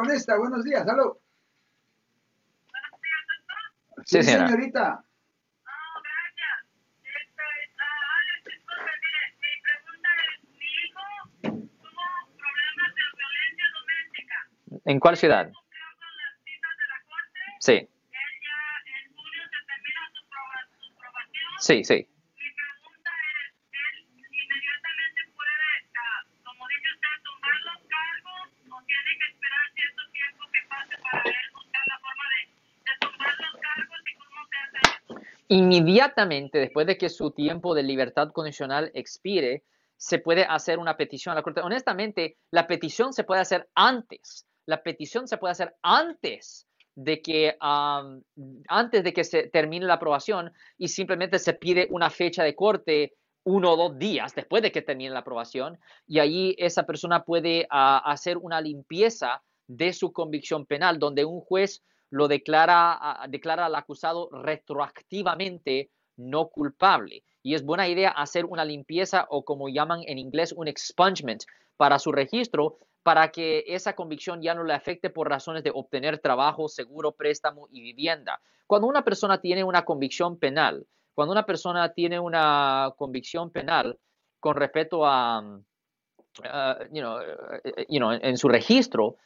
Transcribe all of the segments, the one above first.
con esta. Buenos días, salud. Sí, señora. señorita. ¿En cuál ciudad? Sí. Sí, sí. Inmediatamente después de que su tiempo de libertad condicional expire, se puede hacer una petición a la Corte. Honestamente, la petición se puede hacer antes. La petición se puede hacer antes de que antes de que se termine la aprobación y simplemente se pide una fecha de corte uno o dos días después de que termine la aprobación y allí esa persona puede ah, hacer una limpieza de su convicción penal donde un juez lo declara, declara al acusado retroactivamente no culpable. Y es buena idea hacer una limpieza o como llaman en inglés un expungement para su registro para que esa convicción ya no le afecte por razones de obtener trabajo, seguro, préstamo y vivienda. Cuando una persona tiene una convicción penal, cuando una persona tiene una convicción penal con respecto a, mm, uh, you know, eh, you know, en su registro,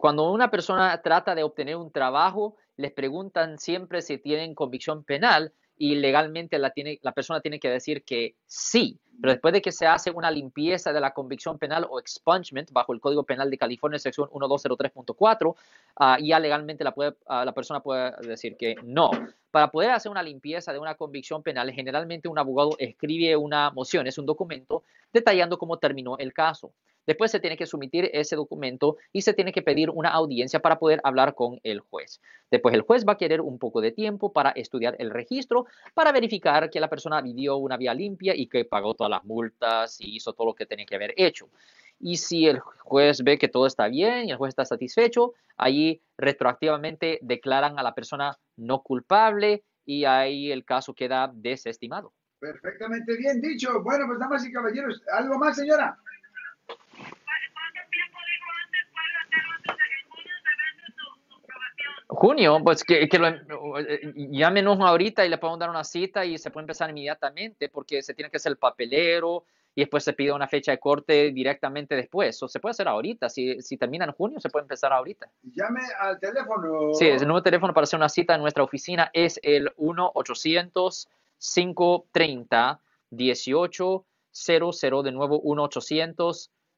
cuando una persona trata de obtener un trabajo, les preguntan siempre si tienen convicción penal y legalmente la, tiene, la persona tiene que decir que sí. Pero después de que se hace una limpieza de la convicción penal o expungement bajo el Código Penal de California, sección 1203.4, ah, ya legalmente la, ah, la persona puede decir que no. Para poder hacer una limpieza de una convicción penal, generalmente un abogado escribe una moción, es un documento detallando cómo terminó el caso. Después se tiene que someter ese documento y se tiene que pedir una audiencia para poder hablar con el juez. Después el juez va a querer un poco de tiempo para estudiar el registro, para verificar que la persona vivió una vía limpia y que pagó todas las multas y hizo todo lo que tenía que haber hecho. Y si el juez ve que todo está bien y el juez está satisfecho, ahí retroactivamente declaran a la persona no culpable y ahí el caso queda desestimado. Perfectamente bien dicho. Bueno, pues damas y caballeros, ¿algo más, señora? Junio pues que, que lo, eh, llámenos ahorita y le podemos dar una cita y se puede empezar inmediatamente porque se tiene que hacer el papelero y después se pide una fecha de corte directamente después. O se puede hacer ahorita. Si, si termina en junio, se puede empezar ahorita. Llame al teléfono. Sí, el número de teléfono para hacer una cita en nuestra oficina es el 1-800-530-1800. De nuevo,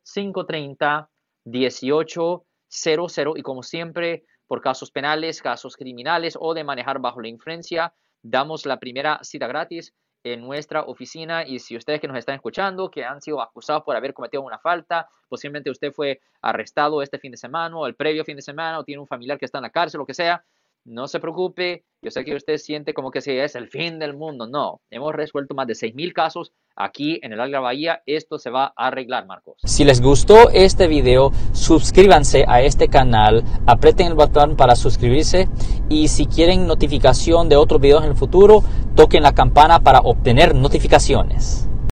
1-800-530-1800. Y como siempre, por casos penales, casos criminales o de manejar bajo la influencia, damos la primera cita gratis en nuestra oficina y si ustedes que nos están escuchando que han sido acusados por haber cometido una falta, posiblemente usted fue arrestado este fin de semana o el previo fin de semana o tiene un familiar que está en la cárcel, lo que sea, no se preocupe, yo sé que usted siente como que si es el fin del mundo, no, hemos resuelto más de 6.000 casos aquí en el Águila Bahía, esto se va a arreglar, Marcos. Si les gustó este video, suscríbanse a este canal, aprieten el botón para suscribirse y si quieren notificación de otros videos en el futuro, toquen la campana para obtener notificaciones.